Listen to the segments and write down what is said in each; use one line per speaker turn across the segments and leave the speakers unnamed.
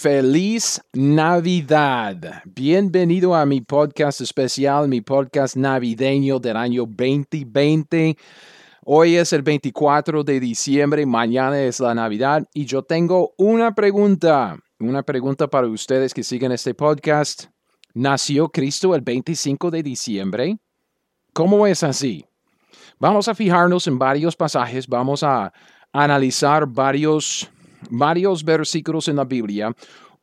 Feliz Navidad. Bienvenido a mi podcast especial, mi podcast navideño del año 2020. Hoy es el 24 de diciembre, mañana es la Navidad y yo tengo una pregunta, una pregunta para ustedes que siguen este podcast. ¿Nació Cristo el 25 de diciembre? ¿Cómo es así? Vamos a fijarnos en varios pasajes, vamos a analizar varios varios versículos en la Biblia.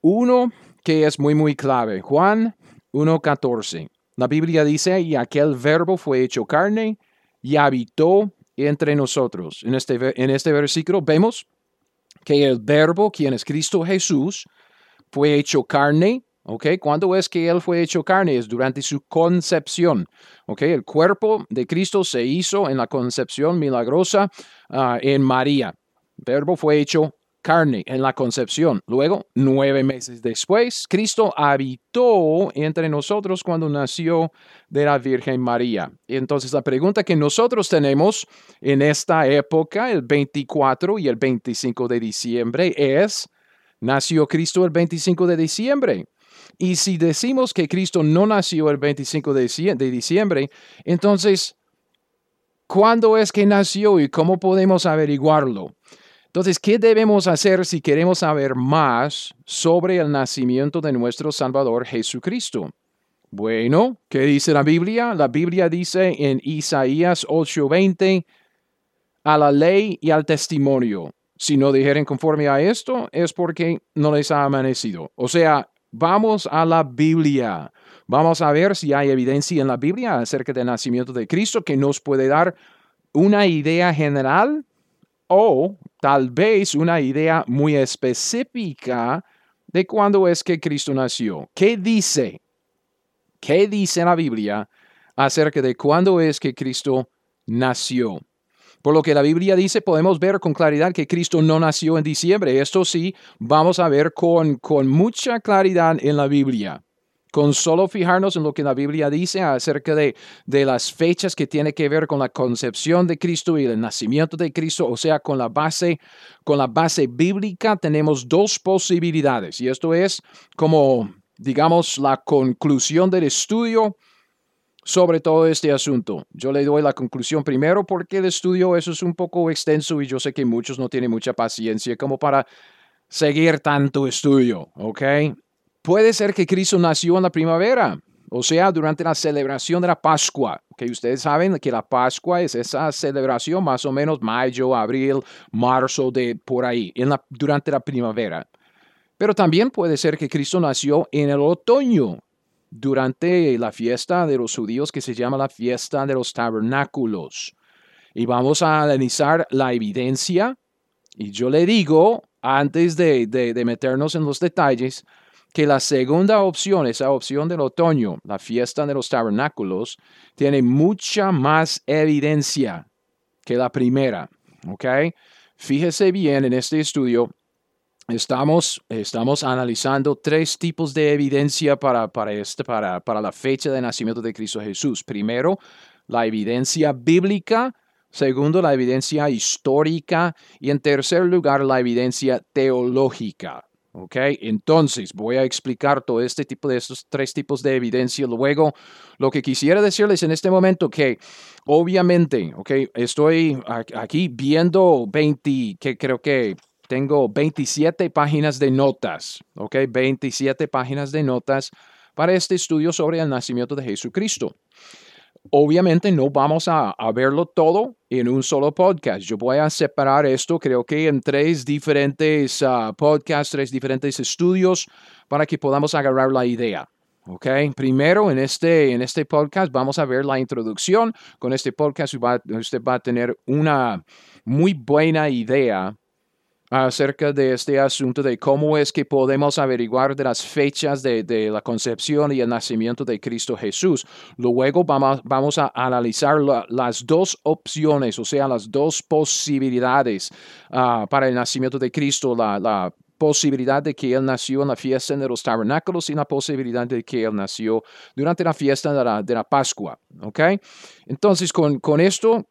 Uno que es muy, muy clave. Juan 1.14. La Biblia dice, y aquel verbo fue hecho carne y habitó entre nosotros. En este, en este versículo vemos que el verbo, quien es Cristo Jesús, fue hecho carne. ¿Ok? ¿Cuándo es que Él fue hecho carne? Es durante su concepción. ¿Ok? El cuerpo de Cristo se hizo en la concepción milagrosa ah, en María. El verbo fue hecho carne en la concepción. Luego, nueve meses después, Cristo habitó entre nosotros cuando nació de la Virgen María. Entonces la pregunta que nosotros tenemos en esta época, el 24 y el 25 de diciembre, es, ¿nació Cristo el 25 de diciembre? Y si decimos que Cristo no nació el 25 de diciembre, entonces, ¿cuándo es que nació y cómo podemos averiguarlo? Entonces, ¿qué debemos hacer si queremos saber más sobre el nacimiento de nuestro Salvador Jesucristo? Bueno, ¿qué dice la Biblia? La Biblia dice en Isaías 8:20, a la ley y al testimonio. Si no dijeren conforme a esto, es porque no les ha amanecido. O sea, vamos a la Biblia. Vamos a ver si hay evidencia en la Biblia acerca del nacimiento de Cristo que nos puede dar una idea general o tal vez una idea muy específica de cuándo es que Cristo nació. ¿Qué dice? ¿Qué dice la Biblia acerca de cuándo es que Cristo nació? Por lo que la Biblia dice, podemos ver con claridad que Cristo no nació en diciembre. Esto sí, vamos a ver con, con mucha claridad en la Biblia con solo fijarnos en lo que la Biblia dice acerca de, de las fechas que tiene que ver con la concepción de Cristo y el nacimiento de Cristo, o sea, con la base, con la base bíblica, tenemos dos posibilidades. Y esto es como, digamos, la conclusión del estudio sobre todo este asunto. Yo le doy la conclusión primero porque el estudio eso es un poco extenso y yo sé que muchos no tienen mucha paciencia como para seguir tanto estudio, ¿ok? Puede ser que Cristo nació en la primavera, o sea, durante la celebración de la Pascua, que ustedes saben que la Pascua es esa celebración más o menos mayo, abril, marzo, de por ahí, en la, durante la primavera. Pero también puede ser que Cristo nació en el otoño, durante la fiesta de los judíos que se llama la fiesta de los tabernáculos. Y vamos a analizar la evidencia. Y yo le digo, antes de, de meternos en los detalles, que la segunda opción, esa opción del otoño, la fiesta de los tabernáculos, tiene mucha más evidencia que la primera. ¿Ok? Fíjese bien en este estudio. Estamos, estamos analizando tres tipos de evidencia para, para, este, para, para la fecha de nacimiento de Cristo Jesús. Primero, la evidencia bíblica. Segundo, la evidencia histórica. Y en tercer lugar, la evidencia teológica. ¿Ok? Entonces, voy a explicar todo este tipo de estos tres tipos de evidencia. Luego, lo que quisiera decirles en este momento, que obviamente, ¿ok? Estoy aquí viendo 20, que creo que tengo 27 páginas de notas, ¿ok? 27 páginas de notas para este estudio sobre el nacimiento de Jesucristo. Obviamente no vamos a, verlo todo en un solo podcast. Yo voy a separar esto, creo que en tres diferentes uh, podcasts, tres diferentes estudios, para que podamos agarrar la idea. ¿ok? Primero, en este, en este podcast vamos a ver la introducción. Con este podcast usted va a tener una muy buena idea acerca de este asunto de cómo es que podemos averiguar de las fechas de, la concepción y el nacimiento de Cristo Jesús. Luego vamos, vamos a analizar las dos opciones, o sea, las dos posibilidades ah, para el nacimiento de Cristo, la, posibilidad de que Él nació en la fiesta de los tabernáculos y la posibilidad de que Él nació durante la fiesta de la, de la Pascua. ¿Ok? Entonces, con, con esto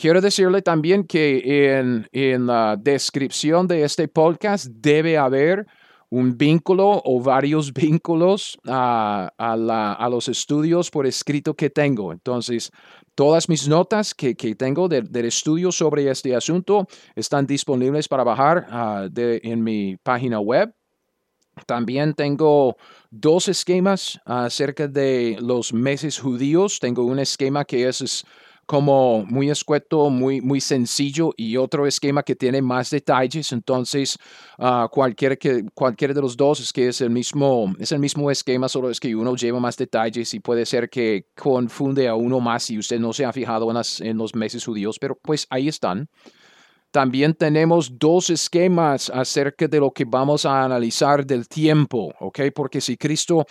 Quiero decirle también que en, la descripción de este podcast debe haber un vínculo o varios vínculos a, los estudios por escrito que tengo. Entonces, todas mis notas que, tengo del estudio sobre este asunto están disponibles para bajar ah, en mi página web. También tengo dos esquemas acerca de los meses judíos. Tengo un esquema que es como muy escueto, muy, muy sencillo y otro esquema que tiene más detalles. Entonces, uh, cualquier que, cualquiera de los dos es que es el, mismo, es el mismo esquema, solo es que uno lleva más detalles y puede ser que confunde a uno más si usted no se ha fijado en, en los meses judíos, pero pues ahí están. También tenemos dos esquemas acerca de lo que vamos a analizar del tiempo, ¿ok? Porque si Cristo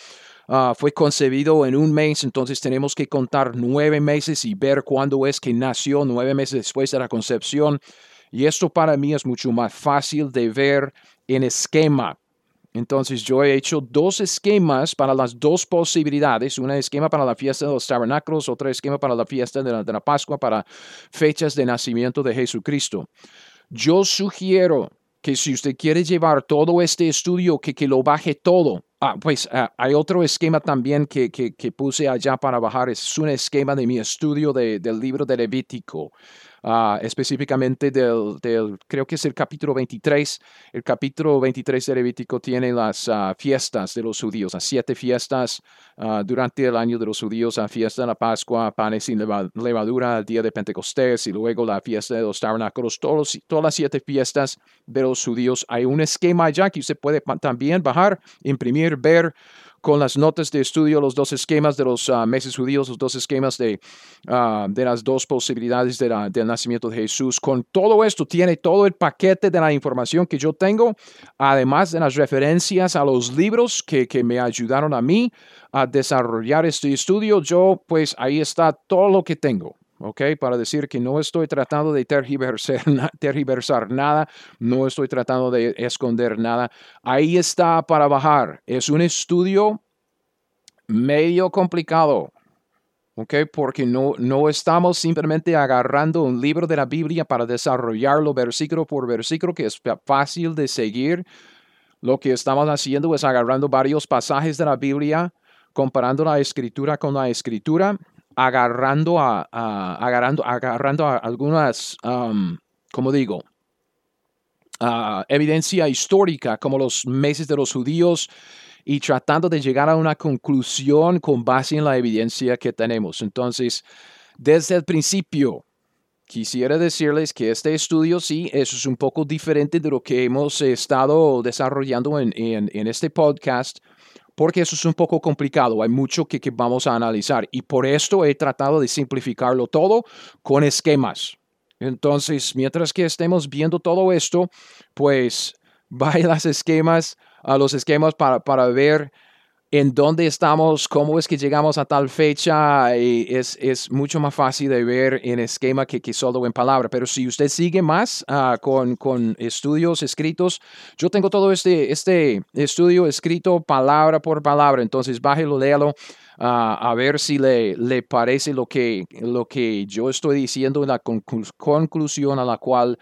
Ah, fue concebido en un mes, entonces tenemos que contar nueve meses y ver cuándo es que nació, nueve meses después de la concepción. Y esto para mí es mucho más fácil de ver en esquema. Entonces yo he hecho dos esquemas para las dos posibilidades, un esquema para la fiesta de los tabernáculos, otro esquema para la fiesta de la, de la Pascua, para fechas de nacimiento de Jesucristo. Yo sugiero que si usted quiere llevar todo este estudio, que, que lo baje todo Ah, pues ah, hay otro esquema también que, que, que, puse allá para bajar. Es un esquema de mi estudio de, del libro de Levítico. Ah, específicamente del, creo que es el capítulo 23. El capítulo 23 de Levítico tiene las uh, fiestas de los judíos, las siete fiestas uh, durante el año de los judíos, la fiesta de la Pascua, panes sin levadura, el día de Pentecostés y luego la fiesta de los tabernáculos, todos, todas las siete fiestas de los judíos. Hay un esquema allá que usted puede también bajar, imprimir, ver con las notas de estudio, los dos esquemas de los ah, meses judíos, los dos esquemas de, ah, de las dos posibilidades de del nacimiento de Jesús. Con todo esto tiene todo el paquete de la información que yo tengo, además de las referencias a los libros que, que me ayudaron a mí a desarrollar este estudio. Yo, pues ahí está todo lo que tengo. ¿Ok? Para decir que no estoy tratando de tergiversar, tergiversar, nada, no estoy tratando de esconder nada. Ahí está para bajar. Es un estudio medio complicado, ¿ok? Porque no, no estamos simplemente agarrando un libro de la Biblia para desarrollarlo versículo por versículo, que es fácil de seguir. Lo que estamos haciendo es agarrando varios pasajes de la Biblia, comparando la escritura con la escritura agarrando a, agarrando, agarrando algunas, como digo, evidencia histórica como los meses de los judíos y tratando de llegar a una conclusión con base en la evidencia que tenemos. Entonces, desde el principio, quisiera decirles que este estudio sí, eso es un poco diferente de lo que hemos estado desarrollando en, en este podcast porque eso es un poco complicado, hay mucho que, vamos a analizar y por esto he tratado de simplificarlo todo con esquemas. Entonces, mientras que estemos viendo todo esto, pues vaya las esquemas, a los esquemas para, para ver en dónde estamos, cómo es que llegamos a tal fecha, y es, es, mucho más fácil de ver en esquema que, que solo en palabra. Pero si usted sigue más ah, con, con, estudios escritos, yo tengo todo este, este estudio escrito palabra por palabra, entonces bájelo, léalo. Uh, a ver si le, le parece lo que, lo que yo estoy diciendo en la conclusión a la cual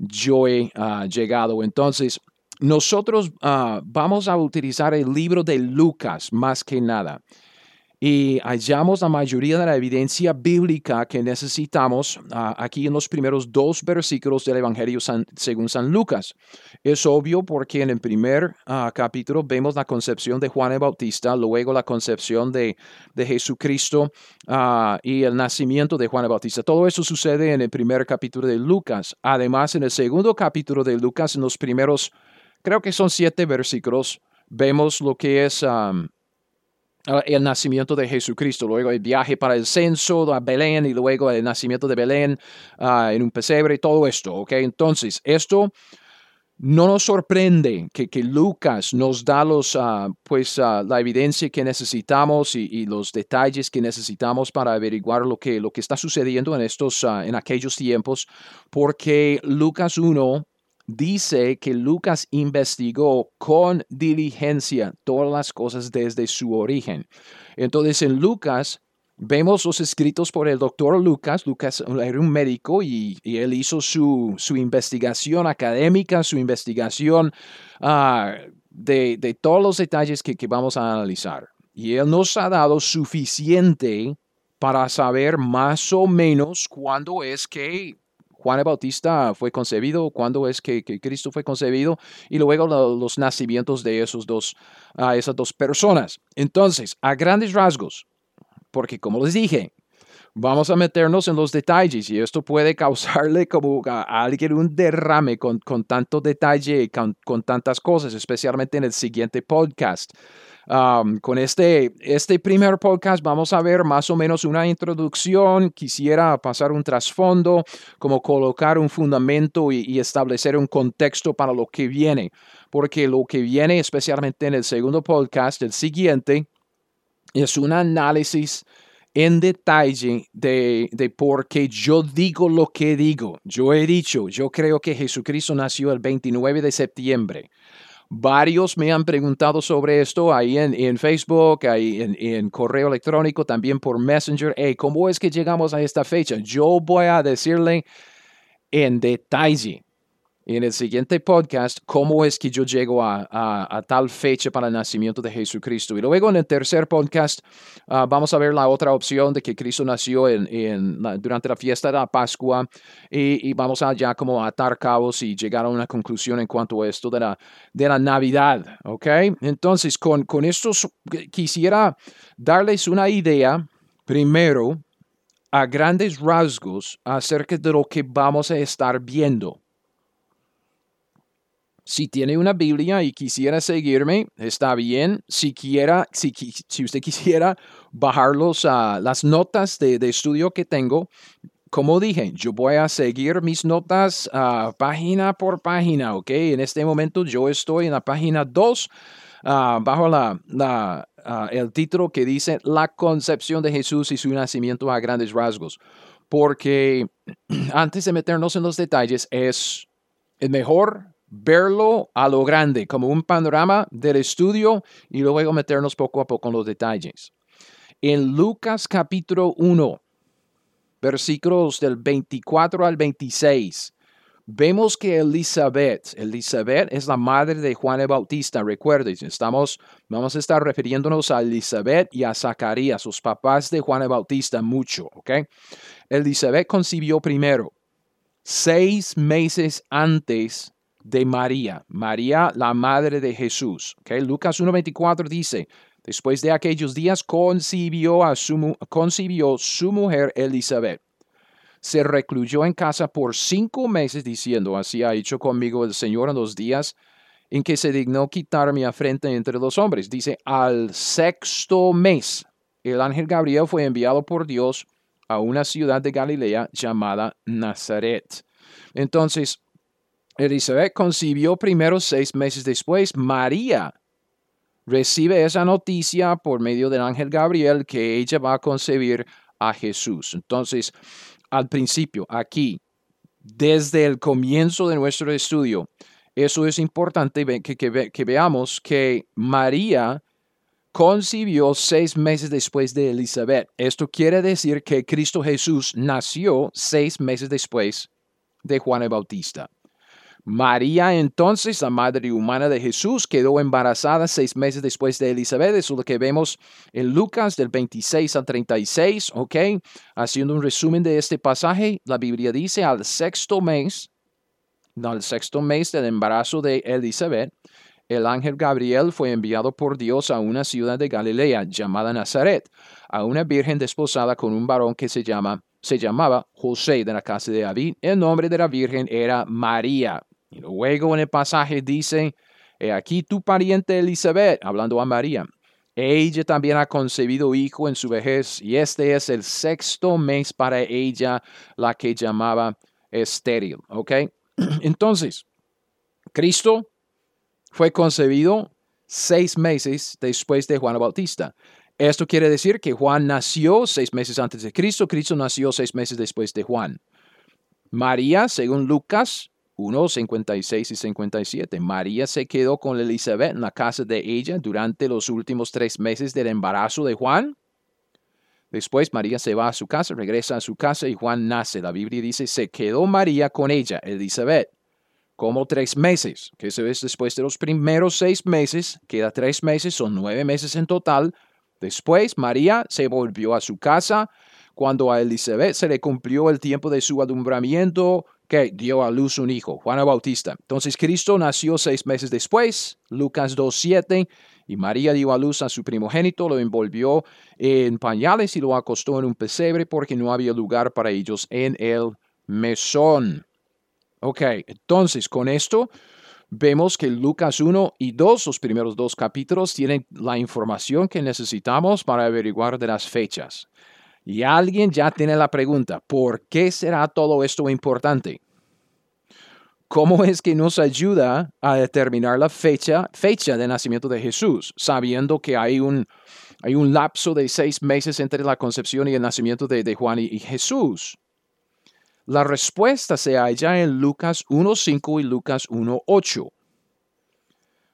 yo he uh, llegado. Entonces, nosotros ah, vamos a utilizar el libro de Lucas más que nada. Y hallamos la mayoría de la evidencia bíblica que necesitamos ah, aquí en los primeros dos versículos del Evangelio según San Lucas. Es obvio porque en el primer ah, capítulo vemos la concepción de Juan el Bautista, luego la concepción de, de Jesucristo y el nacimiento de Juan el Bautista. Todo eso sucede en el primer capítulo de Lucas. Además, en el segundo capítulo de Lucas, en los primeros creo que son siete versículos, vemos lo que es um, el nacimiento de Jesucristo, luego el viaje para el censo a Belén y luego el nacimiento de Belén uh, en un pesebre, todo esto, ¿ok? Entonces, esto no nos sorprende que, Lucas nos da los, ah, pues, ah, la evidencia que necesitamos y, los detalles que necesitamos para averiguar lo que, lo que está sucediendo en, estos, en aquellos tiempos, porque Lucas 1 dice que Lucas investigó con diligencia todas las cosas desde su origen. Entonces en Lucas Vemos los escritos por el doctor Lucas. Lucas era un médico y, él hizo su, investigación académica, su investigación ah, de, todos los detalles que, que vamos a analizar. Y él nos ha dado suficiente para saber más o menos cuándo es que Juan el Bautista fue concebido, cuándo es que, Cristo fue concebido y luego los nacimientos de esos dos, uh, esas dos personas. Entonces, a grandes rasgos, porque como les dije, vamos a meternos en los detalles y esto puede causarle como a, alguien un derrame con, con tanto detalle, con, con, tantas cosas, especialmente en el siguiente podcast. Con este, este primer podcast vamos a ver más o menos una introducción, quisiera pasar un trasfondo, como colocar un fundamento y, y establecer un contexto para lo que viene, porque lo que viene especialmente en el segundo podcast, el siguiente, es un análisis en detalle de, de por qué yo digo lo que digo. Yo he dicho, yo creo que Jesucristo nació el 29 de septiembre. Varios me han preguntado sobre esto ahí en, en Facebook, ahí en, en, correo electrónico, también por Messenger. Hey, ¿Cómo es que llegamos a esta fecha? Yo voy a decirle en detalle en el siguiente podcast cómo es que yo llego a, tal fecha para el nacimiento de Jesucristo. Y luego en el tercer podcast ah, vamos a ver la otra opción de que Cristo nació en, durante la fiesta de la Pascua y, vamos a ya como atar cabos y llegar a una conclusión en cuanto a esto de la, de la Navidad. ¿Ok? Entonces, con, con esto quisiera darles una idea primero a grandes rasgos acerca de lo que vamos a estar viendo. Si tiene una Biblia y quisiera seguirme, está bien. Si, quiera, si, si usted quisiera bajar los, uh, las notas de, de, estudio que tengo, como dije, yo voy a seguir mis notas uh, página por página, ¿ok? En este momento yo estoy en la página 2, uh, bajo la, la el título que dice La concepción de Jesús y su nacimiento a grandes rasgos. Porque antes de meternos en los detalles, es el mejor verlo a lo grande, como un panorama del estudio y luego meternos poco a poco en los detalles. En Lucas capítulo 1, versículos del 24 al 26, vemos que Elizabeth, Elizabeth es la madre de Juan el Bautista, recuerden, estamos, vamos a estar refiriéndonos a Elizabeth y a Zacarías, sus papás de Juan el Bautista, mucho, ¿ok? Elizabeth concibió primero, seis meses antes de María, María la madre de Jesús. Okay? Lucas 1.24 dice, después de aquellos días concibió, a su, concibió su mujer Elizabeth. Se recluyó en casa por cinco meses diciendo, así ha hecho conmigo el Señor en los días en que se dignó quitar mi afrenta entre los hombres. Dice, al sexto mes, el ángel Gabriel fue enviado por Dios a una ciudad de Galilea llamada Nazaret. Entonces, Elizabeth concibió primero seis meses después. María recibe esa noticia por medio del ángel Gabriel que ella va a concebir a Jesús. Entonces, al principio, aquí, desde el comienzo de nuestro estudio, eso es importante que, veamos que María concibió seis meses después de Elizabeth. Esto quiere decir que Cristo Jesús nació seis meses después de Juan el Bautista. María entonces, la madre humana de Jesús, quedó embarazada seis meses después de Elizabeth. Eso es lo que vemos en Lucas del 26 al 36, ¿ok? Haciendo un resumen de este pasaje, la Biblia dice al sexto mes, al sexto mes del embarazo de Elizabeth, el ángel Gabriel fue enviado por Dios a una ciudad de Galilea llamada Nazaret, a una virgen desposada con un varón que se llama se llamaba José de la casa de David. El nombre de la virgen era María. Luego en el pasaje dice, aquí tu pariente Elizabeth, hablando a María. Ella también ha concebido hijo en su vejez, y este es el sexto mes para ella, la que llamaba estéril. ¿Ok? Entonces, Cristo fue concebido seis meses después de Juan Bautista. Esto quiere decir que Juan nació seis meses antes de Cristo, Cristo nació seis meses después de Juan. María, según Lucas 1, 56 y 57, María se quedó con Elizabeth en la casa de ella durante los últimos tres meses del embarazo de Juan. Después María se va a su casa, regresa a su casa y Juan nace. La Biblia dice, se quedó María con ella, Elizabeth como tres meses, que eso es después de los primeros seis meses, queda tres meses, son nueve meses en total. Después María se volvió a su casa. Cuando a Elizabeth se le cumplió el tiempo de su alumbramiento, que dio a luz un hijo, Juana Bautista. Entonces Cristo nació seis meses después, Lucas 2.7, y María dio a luz a su primogénito, lo envolvió en pañales y lo acostó en un pesebre porque no había lugar para ellos en el mesón. Ok, entonces con esto vemos que Lucas 1 y 2, los primeros dos capítulos, tienen la información que necesitamos para averiguar de las fechas. Y alguien ya tiene la pregunta, ¿por qué será todo esto importante? ¿Cómo es que nos ayuda a determinar la fecha, fecha de nacimiento de Jesús, sabiendo que hay un, hay un lapso de seis meses entre la concepción y el nacimiento de, Juan y Jesús? La respuesta se halla en Lucas 1.5 y Lucas 1.8.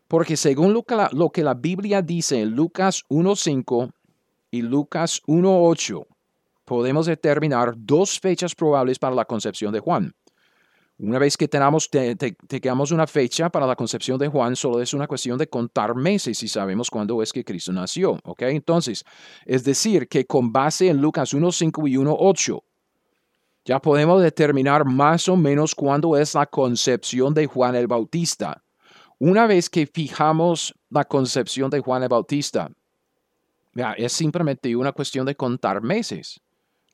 Porque según lo que, la, Biblia dice en Lucas 1.5 y Lucas 1.8, podemos determinar dos fechas probables para la concepción de Juan. Una vez que tengamos, tengamos una fecha para la concepción de Juan, solo es una cuestión de contar meses y sabemos cuándo es que Cristo nació. ¿ok? Entonces, es decir, que con base en Lucas 1.5 y 1.8, ya podemos determinar más o menos cuándo es la concepción de Juan el Bautista. Una vez que fijamos la concepción de Juan el Bautista, es simplemente una cuestión de contar meses.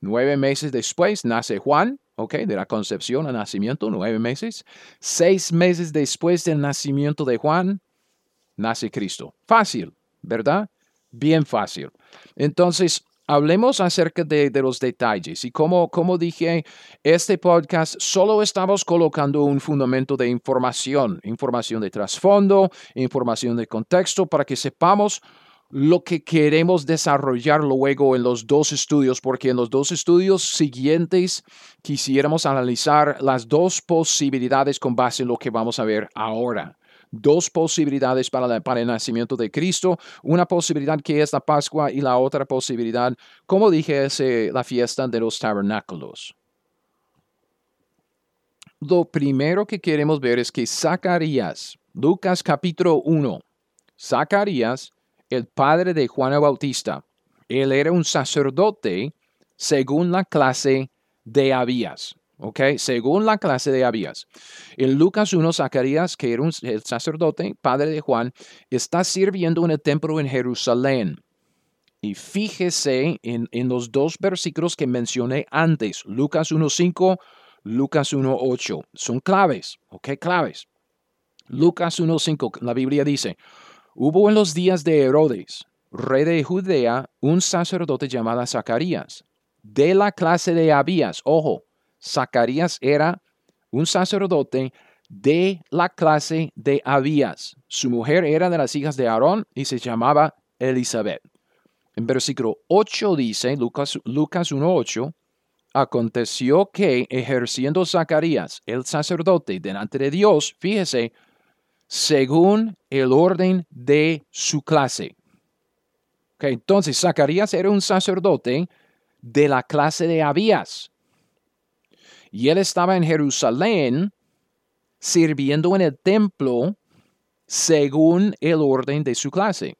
Nueve meses después nace Juan, ¿ok? De la concepción al nacimiento, nueve meses. Seis meses después del nacimiento de Juan, nace Cristo. Fácil, ¿verdad? Bien fácil. Entonces, Hablemos acerca de, los detalles y como, como dije, este podcast solo estamos colocando un fundamento de información, información de trasfondo, información de contexto para que sepamos lo que queremos desarrollar luego en los dos estudios, porque en los dos estudios siguientes quisiéramos analizar las dos posibilidades con base en lo que vamos a ver ahora dos posibilidades para, el nacimiento de Cristo, una posibilidad que es la Pascua y la otra posibilidad, como dije, es eh, la fiesta de los tabernáculos. Lo primero que queremos ver es que Zacarías, Lucas capítulo 1, Zacarías, el padre de Juan Bautista, él era un sacerdote según la clase de Abías. ¿ok? Según la clase de Abías. En Lucas 1, Zacarías, que era un, el sacerdote, padre de Juan, está sirviendo en el templo en Jerusalén. Y fíjese en, en los dos versículos que mencioné antes, Lucas 1.5, Lucas 1.8. Son claves, ¿ok? Claves. Lucas 1.5, la Biblia dice, hubo en los días de Herodes, rey de Judea, un sacerdote llamado Zacarías, de la clase de Abías. Ojo, Zacarías era un sacerdote de la clase de Abías. Su mujer era de las hijas de Aarón y se llamaba Elizabeth. En versículo 8 dice, Lucas, Lucas 1.8, aconteció que ejerciendo Zacarías, el sacerdote, delante de Dios, fíjese, según el orden de su clase. entonces, Zacarías era un sacerdote de la clase de Abías. Y él estaba en Jerusalén sirviendo en el templo según el orden de su clase.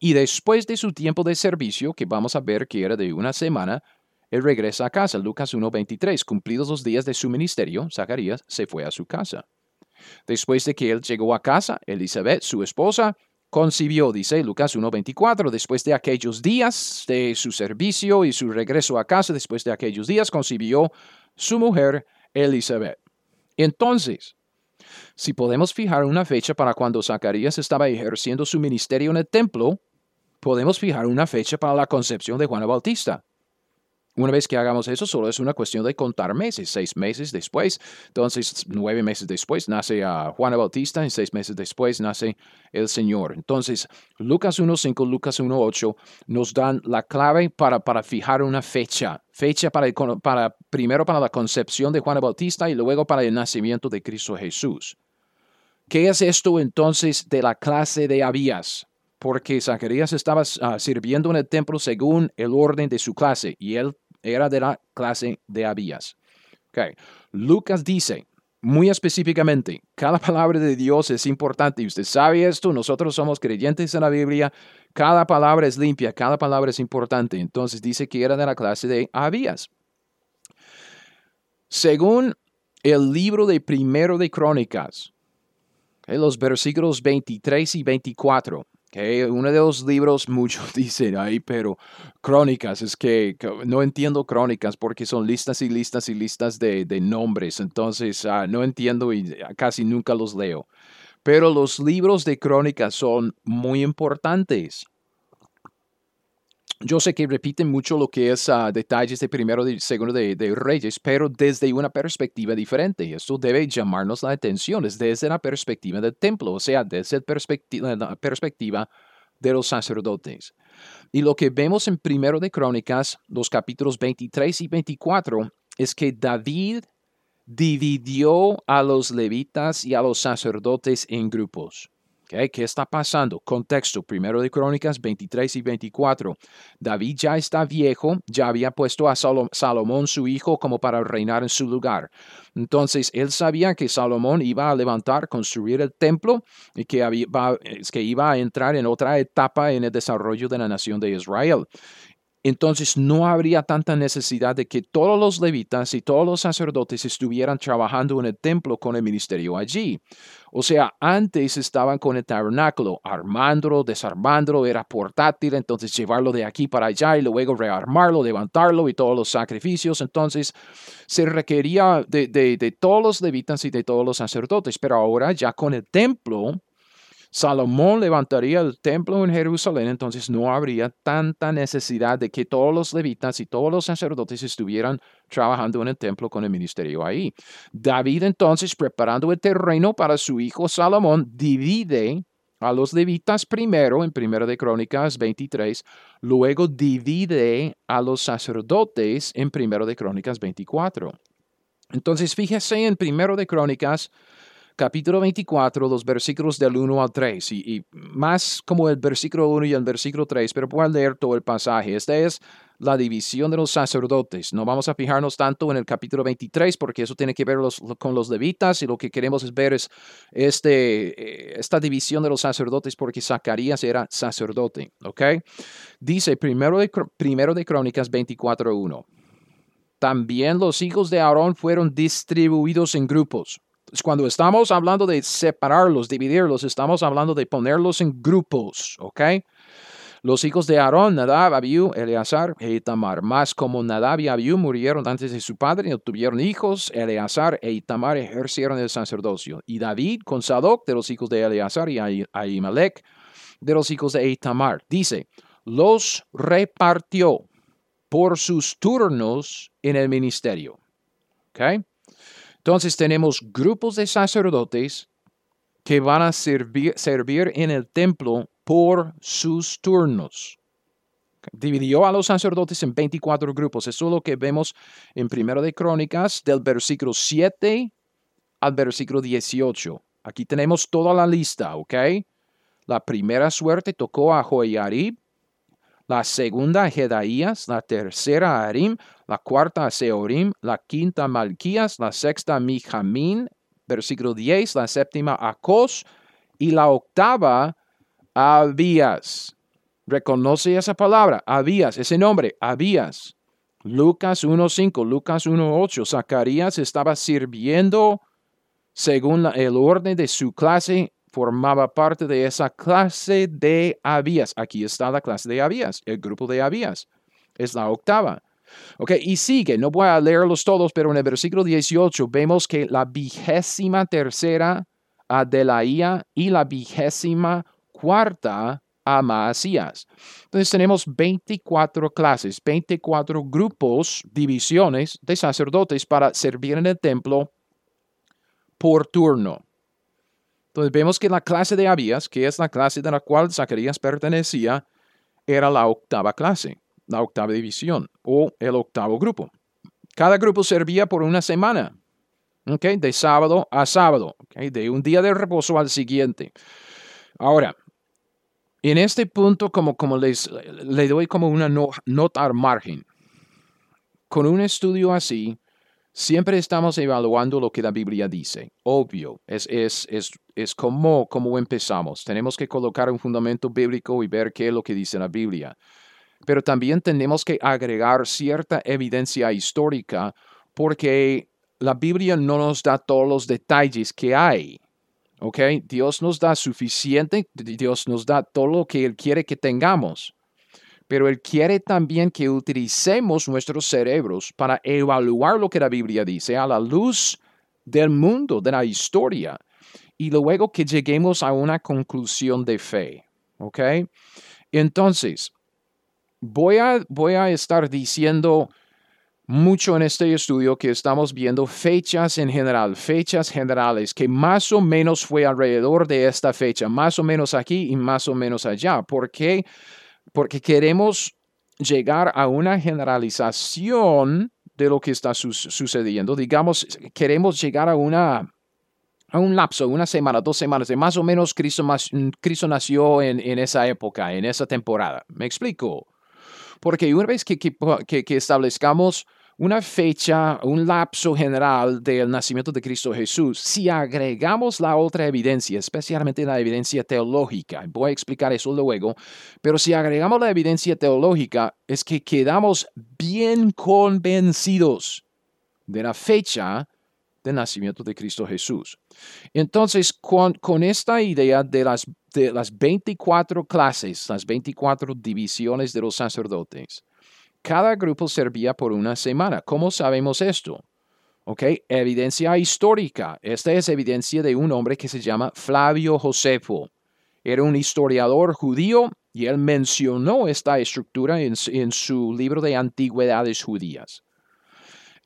Y después de su tiempo de servicio, que vamos a ver que era de una semana, él regresa a casa. Lucas 1.23. Cumplidos los días de su ministerio, Zacarías se fue a su casa. Después de que él llegó a casa, Elizabeth, su esposa, concibió, dice Lucas 1.24, después de aquellos días de su servicio y su regreso a casa, después de aquellos días, concibió su mujer Elizabeth. Entonces, si podemos fijar una fecha para cuando Zacarías estaba ejerciendo su ministerio en el templo, podemos fijar una fecha para la concepción de Juan Bautista. Una vez que hagamos eso, solo es una cuestión de contar meses. Seis meses después, entonces nueve meses después nace a Juan Bautista y seis meses después nace el Señor. Entonces, Lucas 1.5, Lucas 1.8 nos dan la clave para, para fijar una fecha. Fecha para, para, primero para la concepción de Juan Bautista y luego para el nacimiento de Cristo Jesús. ¿Qué es esto entonces de la clase de Abías? Porque Zacarías estaba ah, sirviendo en el templo según el orden de su clase y él era de la clase de Abías. Lucas dice, muy específicamente, cada palabra de Dios es importante y usted sabe esto, nosotros somos creyentes en la Biblia, cada palabra es limpia, cada palabra es importante. Entonces dice que era de la clase de Abías. Según el libro de primero de Crónicas, los versículos 23 y 24, Okay, uno de los libros, muchos dicen ahí, pero crónicas, es que, no entiendo crónicas porque son listas y listas y listas de, nombres, entonces ah, no entiendo y casi nunca los leo. Pero los libros de crónicas son muy importantes yo sé que repiten mucho lo que es uh, detalles de primero y segundo de, Reyes, pero desde una perspectiva diferente. Esto debe llamarnos la atención, es desde la perspectiva del templo, o sea, desde perspectiva, la perspectiva de los sacerdotes. Y lo que vemos en primero de Crónicas, los capítulos 23 y 24, es que David dividió a los levitas y a los sacerdotes en grupos. ¿Qué está pasando? Contexto, primero de Crónicas 23 y 24. David ya está viejo, ya había puesto a Salomón su hijo como para reinar en su lugar. Entonces, él sabía que Salomón iba a levantar, construir el templo y que iba a entrar en otra etapa en el desarrollo de la nación de Israel entonces no habría tanta necesidad de que todos los levitas y todos los sacerdotes estuvieran trabajando en el templo con el ministerio allí. O sea, antes estaban con el tabernáculo, armándolo, desarmándolo, era portátil, entonces llevarlo de aquí para allá y luego rearmarlo, levantarlo y todos los sacrificios. Entonces se requería de, todos los levitas y de todos los sacerdotes, pero ahora ya con el templo, Salomón levantaría el templo en Jerusalén, entonces no habría tanta necesidad de que todos los levitas y todos los sacerdotes estuvieran trabajando en el templo con el ministerio ahí. David entonces, preparando el terreno para su hijo Salomón, divide a los levitas primero en Primero de Crónicas 23, luego divide a los sacerdotes en Primero de Crónicas 24. Entonces, fíjese en Primero de Crónicas capítulo 24, los versículos del 1 al 3, y, más como el versículo 1 y el versículo 3, pero puedo leer todo el pasaje. Esta es la división de los sacerdotes. No vamos a fijarnos tanto en el capítulo 23 porque eso tiene que ver con los levitas y lo que queremos es ver es este, eh, esta división de los sacerdotes porque Zacarías era sacerdote. ¿ok? Dice primero de, primero de Crónicas 24.1. También los hijos de Aarón fueron distribuidos en grupos cuando estamos hablando de separarlos, dividirlos, estamos hablando de ponerlos en grupos, ¿ok? Los hijos de Aarón, Nadab, Abiú, Eleazar e Itamar. Más como Nadab y Abiú murieron antes de su padre y no tuvieron hijos, Eleazar e Itamar ejercieron el sacerdocio. Y David con Sadoc de los hijos de Eleazar y Ahimelech de los hijos de Itamar. Dice, los repartió por sus turnos en el ministerio. ¿Ok? Entonces tenemos grupos de sacerdotes que van a servir, en el templo por sus turnos. Dividió a los sacerdotes en 24 grupos. Eso es lo que vemos en Primero de Crónicas, del versículo 7 al versículo 18. Aquí tenemos toda la lista, ¿ok? La primera suerte tocó a Joiarib, la segunda a Jedaías, la tercera a Arim, la cuarta Seorim, la quinta Malquías, la sexta Mijamín, versículo 10, la séptima a Cos y la octava Abías. Reconoce esa palabra, Abías, ese nombre, Abías. Lucas 1.5, Lucas 1.8, Zacarías estaba sirviendo según el orden de su clase formaba parte de esa clase de Abías. Aquí está la clase de Abías, el grupo de Abías. Es la octava. Ok, y sigue, no voy a leerlos todos, pero en el versículo 18 vemos que la vigésima tercera a Delaía y la vigésima cuarta Amasías. Entonces tenemos 24 clases, 24 grupos, divisiones de sacerdotes para servir en el templo por turno. Entonces vemos que la clase de Abías, que es la clase de la cual Zacarías pertenecía, era la octava clase, la octava división o el octavo grupo. Cada grupo servía por una semana, de sábado a sábado, de un día de reposo al siguiente. Ahora, en este punto, como, como les le doy como una nota al margen, con un estudio así, siempre estamos evaluando lo que la Biblia dice. Obvio, es, es, es, es como, como empezamos. Tenemos que colocar un fundamento bíblico y ver qué es lo que dice la Biblia. Pero también tenemos que agregar cierta evidencia histórica porque la Biblia no nos da todos los detalles que hay. ¿Ok? Dios nos da suficiente, Dios nos da todo lo que Él quiere que tengamos. Pero Él quiere también que utilicemos nuestros cerebros para evaluar lo que la Biblia dice a la luz del mundo, de la historia, y luego que lleguemos a una conclusión de fe. ¿Ok? Entonces, voy a, voy a estar diciendo mucho en este estudio que estamos viendo fechas en general, fechas generales, que más o menos fue alrededor de esta fecha, más o menos aquí y más o menos allá. ¿Por qué? Porque queremos llegar a una generalización de lo que está sucediendo. Digamos, queremos llegar a una a un lapso, una semana, dos semanas, de más o menos Cristo, Cristo nació en, en esa época, en esa temporada. ¿Me explico? Porque una vez que, establezcamos una fecha, un lapso general del nacimiento de Cristo Jesús, si agregamos la otra evidencia, especialmente la evidencia teológica, voy a explicar eso luego, pero si agregamos la evidencia teológica, es que quedamos bien convencidos de la fecha nacimiento de Cristo Jesús. Entonces, con, esta idea de las, de las 24 clases, las 24 divisiones de los sacerdotes, cada grupo servía por una semana. ¿Cómo sabemos esto? ¿Ok? Evidencia histórica. Esta es evidencia de un hombre que se llama Flavio Josefo. Era un historiador judío y él mencionó esta estructura en su libro de antigüedades judías.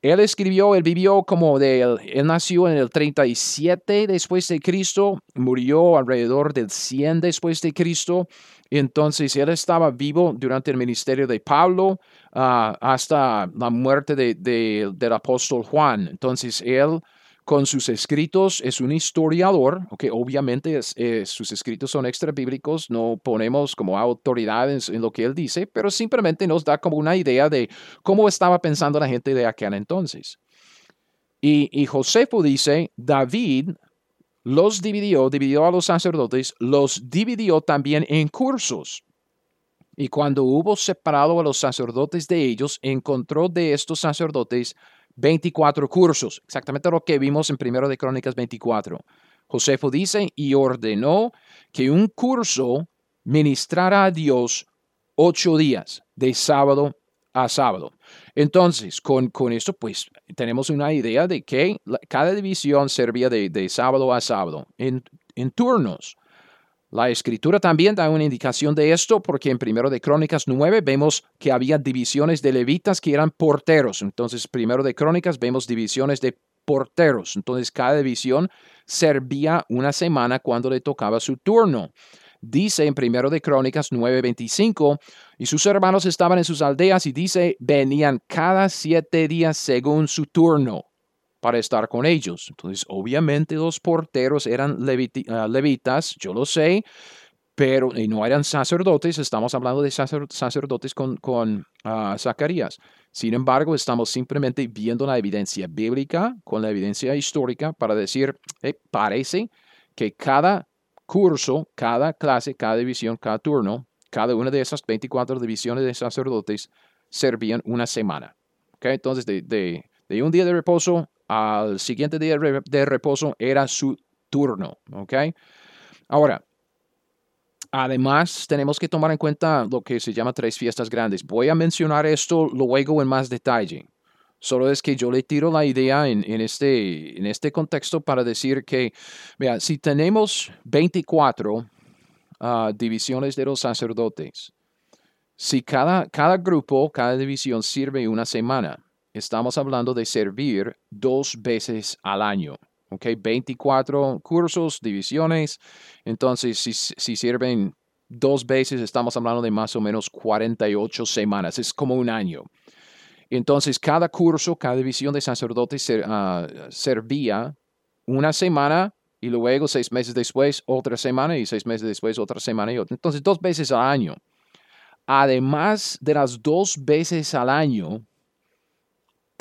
Él escribió, él vivió como de, él nació en el 37 después de Cristo, murió alrededor del 100 después de Cristo. Entonces él estaba vivo durante el ministerio de Pablo ah, hasta la muerte de, del apóstol Juan. Entonces él con sus escritos, es un historiador, que obviamente sus escritos son extra bíblicos, no ponemos como autoridades en lo que él dice, pero simplemente nos da como una idea de cómo estaba pensando la gente de aquel entonces. Y, y Josefo dice, David los dividió, dividió a los sacerdotes, los dividió también en cursos. Y cuando hubo separado a los sacerdotes de ellos, encontró de estos sacerdotes 24 cursos, exactamente lo que vimos en Primero de Crónicas 24. Josefo dice, y ordenó que un curso ministrara a Dios ocho días, de sábado a sábado. Entonces, con, con esto, pues tenemos una idea de que cada división servía de, de sábado a sábado, en, en turnos. La escritura también da una indicación de esto porque en primero de Crónicas 9 vemos que había divisiones de levitas que eran porteros. Entonces, primero de Crónicas vemos divisiones de porteros. Entonces, cada división servía una semana cuando le tocaba su turno. Dice en primero de Crónicas 9:25, y sus hermanos estaban en sus aldeas y dice, venían cada siete días según su turno para estar con ellos. Entonces, obviamente los porteros eran ah, levitas, yo lo sé, pero no eran sacerdotes, estamos hablando de sacerdotes con, con ah, Zacarías. Sin embargo, estamos simplemente viendo la evidencia bíblica con la evidencia histórica para decir, parece que cada curso, cada clase, cada división, cada turno, cada una de esas 24 divisiones de sacerdotes servían una semana. ¿Okay? Entonces, de, de un día de reposo al siguiente día de reposo era su turno. ¿Ok? Ahora, además tenemos que tomar en cuenta lo que se llama tres fiestas grandes. Voy a mencionar esto luego en más detalle. Solo es que yo le tiro la idea en, este, en este contexto para decir que, vea, si tenemos 24 ah, divisiones de los sacerdotes. Si cada, cada grupo, cada división sirve una semana, estamos hablando de servir dos veces al año. ¿ok? 24 cursos, divisiones. Entonces, si, si sirven dos veces, estamos hablando de más o menos 48 semanas. Es como un año. Entonces, cada curso, cada división de sacerdotes ah, servía una semana y luego seis meses después otra semana y seis meses después otra semana y otra. Entonces, dos veces al año. Además de las dos veces al año,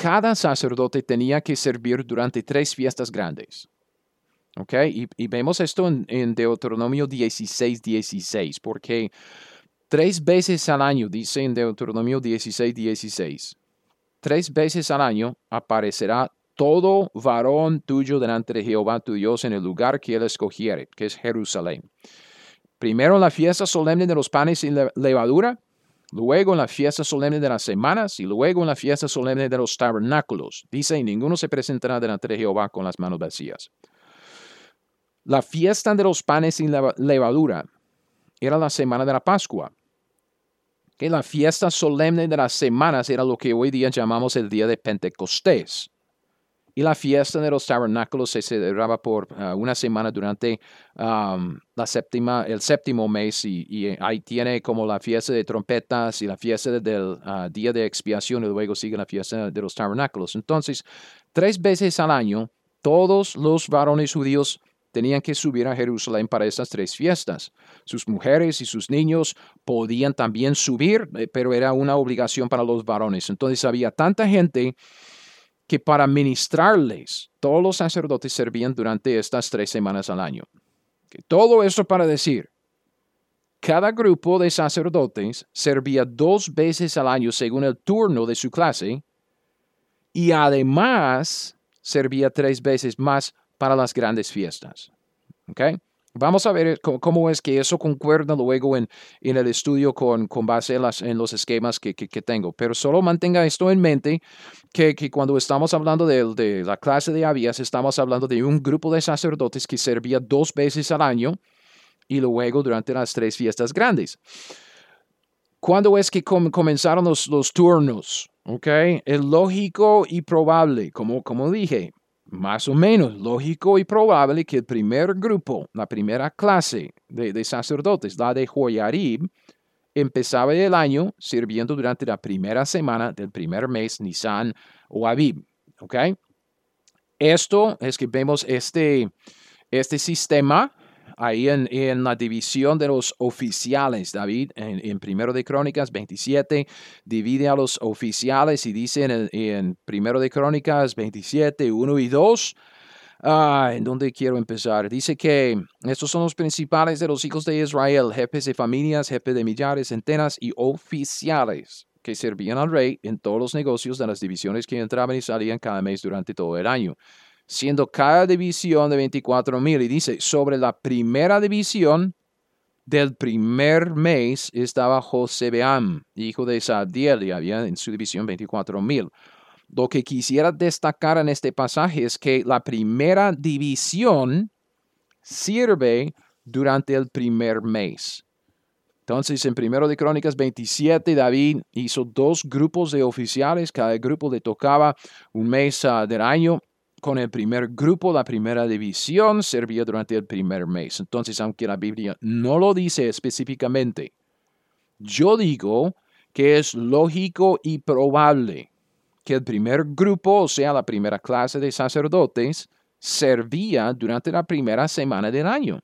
cada sacerdote tenía que servir durante tres fiestas grandes. ¿Ok? Y, vemos esto en, Deuteronomio 16, 16, porque tres veces al año, dice en Deuteronomio 16, 16, tres veces al año aparecerá todo varón tuyo delante de Jehová tu Dios en el lugar que él escogiere, que es Jerusalén. Primero la fiesta solemne de los panes sin levadura, luego en la fiesta solemne de las semanas y luego en la fiesta solemne de los tabernáculos. Dice, y ninguno se presentará delante de Jehová con las manos vacías. La fiesta de los panes sin levadura era la semana de la Pascua. Que la fiesta solemne de las semanas era lo que hoy día llamamos el día de Pentecostés. Y la fiesta de los tabernáculos se celebraba por ah, una semana durante la séptima, el séptimo mes y, ahí tiene como la fiesta de trompetas y la fiesta del ah, día de expiación y luego sigue la fiesta de los tabernáculos. Entonces, tres veces al año, todos los varones judíos tenían que subir a Jerusalén para estas tres fiestas. Sus mujeres y sus niños podían también subir, eh, pero era una obligación para los varones. Entonces había tanta gente que para ministrarles, todos los sacerdotes servían durante estas tres semanas al año. todo esto para decir, cada grupo de sacerdotes servía dos veces al año según el turno de su clase y además servía tres veces más para las grandes fiestas. ¿Okay? Vamos a ver eh, cómo es que eso concuerda luego en, en el estudio con, con base en, los esquemas que, que, tengo. Pero solo mantenga esto en mente, que, que cuando estamos hablando de, de, la clase de Abías, estamos hablando de un grupo de sacerdotes que servía dos veces al año y luego durante las tres fiestas grandes. ¿Cuándo es que comenzaron los, los turnos? Okay. Es lógico y probable, como, como dije, más o menos lógico y probable que el primer grupo, la primera clase de, sacerdotes, la de Joyarib, empezaba el año sirviendo durante la primera semana del primer mes, Nisan o Abib. ¿Ok? Esto es que vemos este, este sistema ahí en, la división de los oficiales, David, en, Primero de Crónicas 27, divide a los oficiales y dice en, en Primero de Crónicas 27, 1 y 2, Ah, ¿en dónde quiero empezar? Dice que estos son los principales de los hijos de Israel, jefes de familias, jefes de millares, centenas y oficiales que servían al rey en todos los negocios de las divisiones que entraban y salían cada mes durante todo el año siendo cada división de 24 mil. Y dice, sobre la primera división del primer mes estaba Josebeam, hijo de Sadiel, y había en su división 24 mil. Lo que quisiera destacar en este pasaje es que la primera división sirve durante el primer mes. Entonces, en primero de Crónicas 27, David hizo dos grupos de oficiales, cada grupo le tocaba un mes ah, del año con el primer grupo, la primera división, servía durante el primer mes. Entonces, aunque la Biblia no lo dice específicamente, yo digo que es lógico y probable que el primer grupo, o sea, la primera clase de sacerdotes, servía durante la primera semana del año.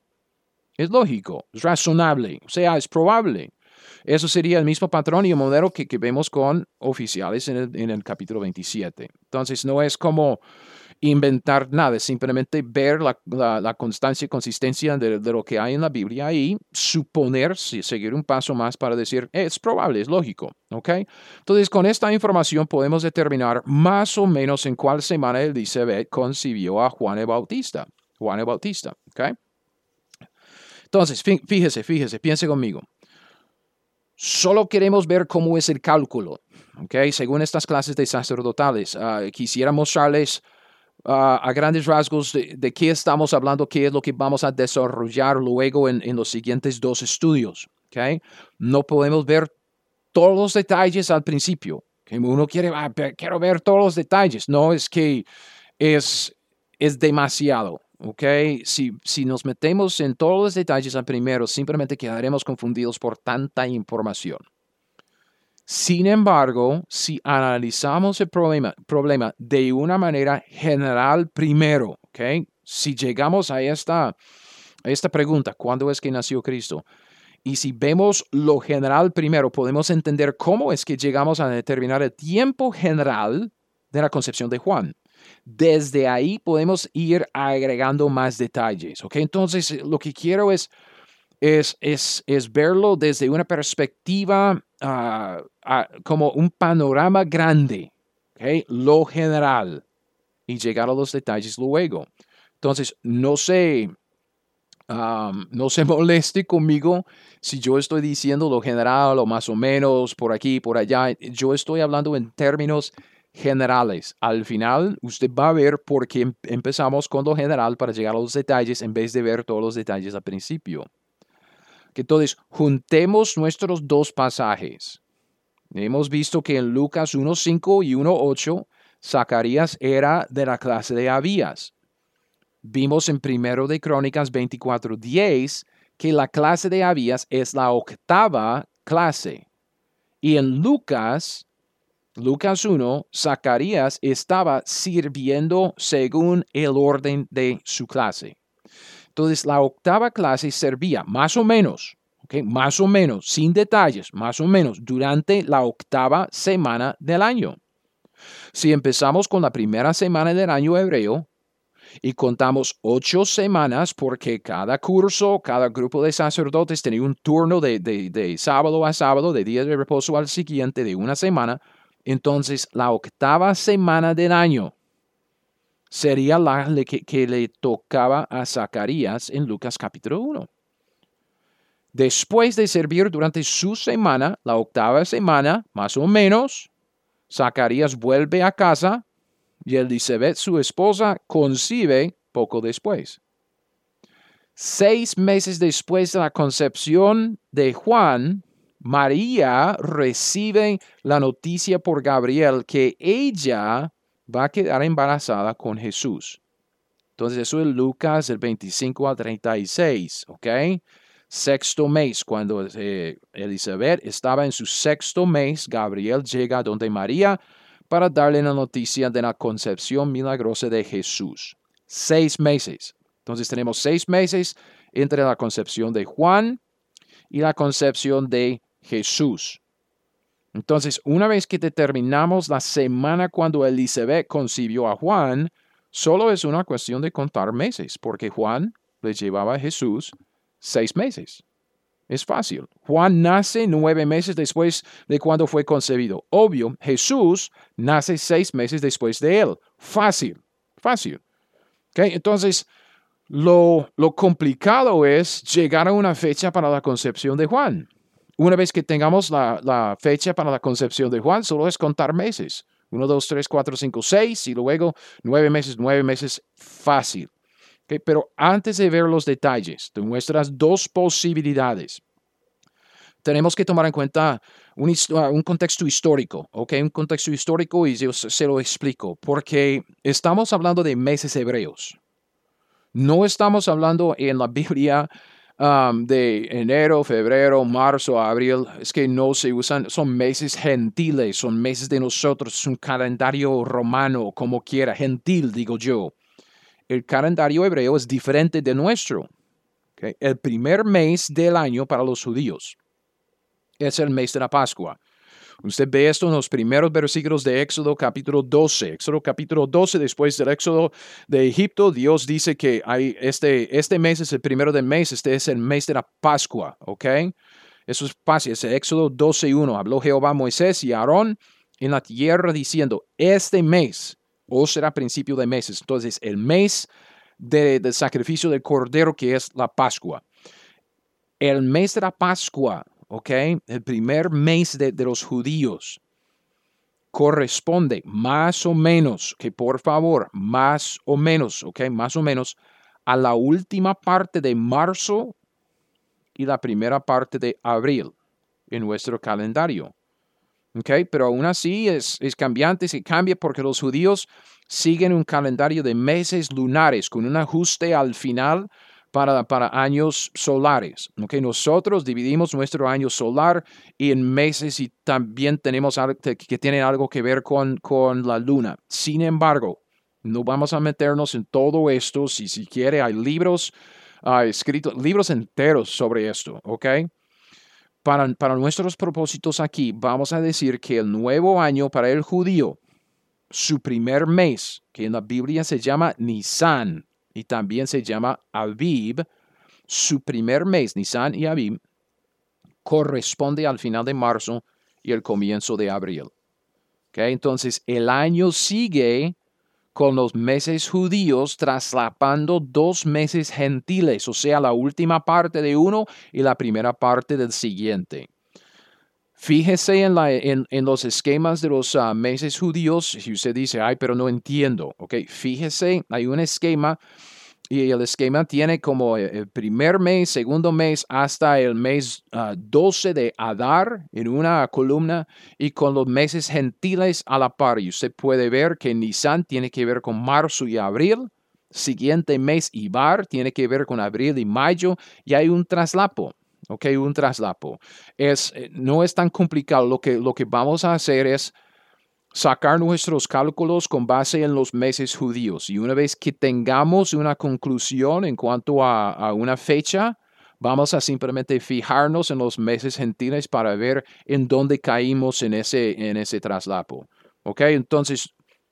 Es lógico, es razonable, o sea, es probable. Eso sería el mismo patrón y el modelo que, vemos con oficiales en el, en el capítulo 27. Entonces, no es como inventar nada, simplemente ver la, constancia y consistencia de, lo que hay en la Biblia y suponer, seguir un paso más para decir, es probable, es lógico, ¿ok? Entonces, con esta información podemos determinar más o menos en cuál semana Elizabeth concibió a Juan el Bautista, Juan Bautista, ¿ok? Entonces, fíjese, fíjese, piense conmigo. Solo queremos ver cómo es el cálculo, ¿ok? Según estas clases de sacerdotales, ah, quisiera mostrarles a grandes rasgos de, qué estamos hablando, qué es lo que vamos a desarrollar luego en, en los siguientes dos estudios. ¿okay? No podemos ver todos los detalles al principio. Que uno quiere, ah, quiero ver todos los detalles. No, es que es, es demasiado. ¿ok? Si, si nos metemos en todos los detalles al primero, simplemente quedaremos confundidos por tanta información. Sin embargo, si analizamos el problema, problema de una manera general primero, ¿ok? Si llegamos a esta, esta pregunta, ¿cuándo es que nació Cristo? Y si vemos lo general primero, podemos entender cómo es que llegamos a determinar el tiempo general de la concepción de Juan. Desde ahí podemos ir agregando más detalles. ¿ok? Entonces, lo que quiero es, es, es, verlo desde una perspectiva ah, como un panorama grande, ¿ok? lo general, y llegar a los detalles luego. Entonces, no sé, no se moleste conmigo si yo estoy diciendo lo general o más o menos por aquí, por allá. Yo estoy hablando en términos generales. Al final, usted va a ver por qué em, empezamos con lo general para llegar a los detalles en vez de ver todos los detalles al principio. Entonces, juntemos nuestros dos pasajes. Hemos visto que en Lucas 1.5 y 1.8, Zacarías era de la clase de Abías. Vimos en primero de Crónicas 24.10 que la clase de Abías es la octava clase. Y en Lucas, Lucas 1, Zacarías estaba sirviendo según el orden de su clase. Entonces, la octava clase servía más o menos, más o menos, sin detalles, más o menos, durante la octava semana del año. Si empezamos con la primera semana del año hebreo, y contamos ocho semanas porque cada curso, cada grupo de sacerdotes tenía un turno de, de, sábado a sábado, de día de reposo al siguiente, de una semana. Entonces, la octava semana del año sería la que, le tocaba a Zacarías en Lucas capítulo 1. Después de servir durante su semana, la octava semana, más o menos, Zacarías vuelve a casa y Elizabeth, su esposa, concibe poco después. Seis meses después de la concepción de Juan, María recibe la noticia por Gabriel que ella va a quedar embarazada con Jesús. Entonces eso es Lucas el 25 al 36, ¿ok? Sexto mes, cuando eh, Elizabeth estaba en su sexto mes, Gabriel llega donde María para darle la noticia de la concepción milagrosa de Jesús. Seis meses. Entonces tenemos seis meses entre la concepción de Juan y la concepción de Jesús. Entonces, una vez que determinamos la semana cuando Elizabeth concibió a Juan, solo es una cuestión de contar meses, porque Juan le llevaba a Jesús seis meses. Es fácil. Juan nace nueve meses después de cuando fue concebido. Obvio, Jesús nace seis meses después de él. Fácil, fácil. Entonces, lo, lo complicado es llegar a una fecha para la concepción de Juan. Una vez que tengamos la, fecha para la concepción de Juan, solo es contar meses. Uno, dos, tres, cuatro, cinco, seis, y luego nueve meses, nueve meses, fácil. Pero antes de ver los detalles, te muestras dos posibilidades. Tenemos que tomar en cuenta un, ah, contexto histórico, ¿ok? Un contexto histórico y yo se lo explico, porque estamos hablando de meses hebreos. No estamos hablando en la Biblia de enero, febrero, marzo, abril. Es que no se usan, son meses gentiles, son meses de nosotros, es un calendario romano, como quiera, gentil, digo yo el calendario hebreo es diferente de nuestro. El primer mes del año para los judíos es el mes de la Pascua. Usted ve esto en los primeros versículos de Éxodo capítulo 12. Éxodo capítulo 12, después del Éxodo de Egipto, Dios dice que hay este, este mes es el primero del mes, este es el mes de la Pascua, ¿ok? Eso es fácil, es Éxodo 12.1. Habló Jehová a Moisés y Aarón en la tierra diciendo, este mes o será principio de meses. Entonces, el mes del sacrificio del cordero que es la Pascua. El mes de la Pascua, ¿ok? El primer mes de, los judíos. corresponde más o menos, que por favor, más o menos, ok, más o menos a la última parte de marzo y la primera parte de abril en nuestro calendario. Ok, pero aún así es, es cambiante, se cambia porque los judíos siguen un calendario de meses lunares con un ajuste al final para, para años solares. Okay, nosotros dividimos nuestro año solar en meses y también tenemos algo que, tiene algo que ver con, con la luna. Sin embargo, no vamos a meternos en todo esto. Si, si quiere, hay libros escritos, libros enteros sobre esto, ¿ok? Para, para nuestros propósitos aquí, vamos a decir que el nuevo año para el judío, su primer mes, que en la Biblia se llama Nisan, y también se llama Aviv, su primer mes, Nisan y Aviv, corresponde al final de marzo y el comienzo de abril. Okay, entonces, el año sigue con los meses judíos traslapando dos meses gentiles, o sea, la última parte de uno y la primera parte del siguiente. Fíjese en, los esquemas de los ah, meses judíos. Si usted dice, ay, pero no entiendo, ok, fíjese, hay un esquema y el esquema tiene como eh, el primer mes, segundo mes, hasta el mes 12 ah, de Adar en una columna y con los meses gentiles a la par. Y usted puede ver que Nisan tiene que ver con marzo y abril. Siguiente mes, Ibar, tiene que ver con abril y mayo. Y hay un traslapo. ¿Ok? Un traslapo. Es, eh, no es tan complicado. Lo que, lo que vamos a hacer es sacar nuestros cálculos con base en los meses judíos. Y una vez que tengamos una conclusión en cuanto a, una fecha, vamos a simplemente fijarnos en los meses gentiles para ver en dónde caímos en ese, en ese traslapo. ¿Ok? Entonces,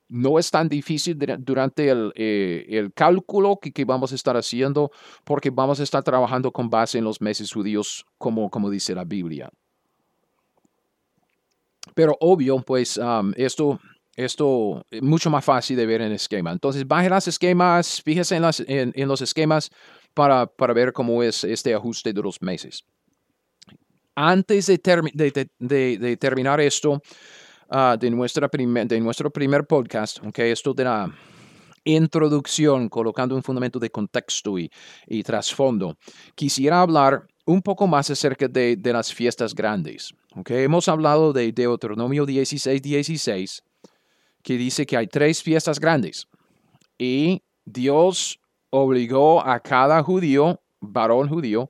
no es tan difícil durante el, eh, el cálculo que, que, vamos a estar haciendo porque vamos a estar trabajando con base en los meses judíos como, como dice la Biblia. Pero obvio, pues esto, esto es mucho más fácil de ver en esquema. Entonces, baje los esquemas, fíjese en, las, en, los esquemas para, para, ver cómo es este ajuste de los meses. Antes de terminar esto, Ah, de, nuestra de nuestro primer podcast, okay, esto de la introducción, colocando un fundamento de contexto y, y trasfondo, quisiera hablar un poco más acerca de, de las fiestas grandes. Okay. Hemos hablado de Deuteronomio 16, 16, que dice que hay tres fiestas grandes y Dios obligó a cada judío, varón judío,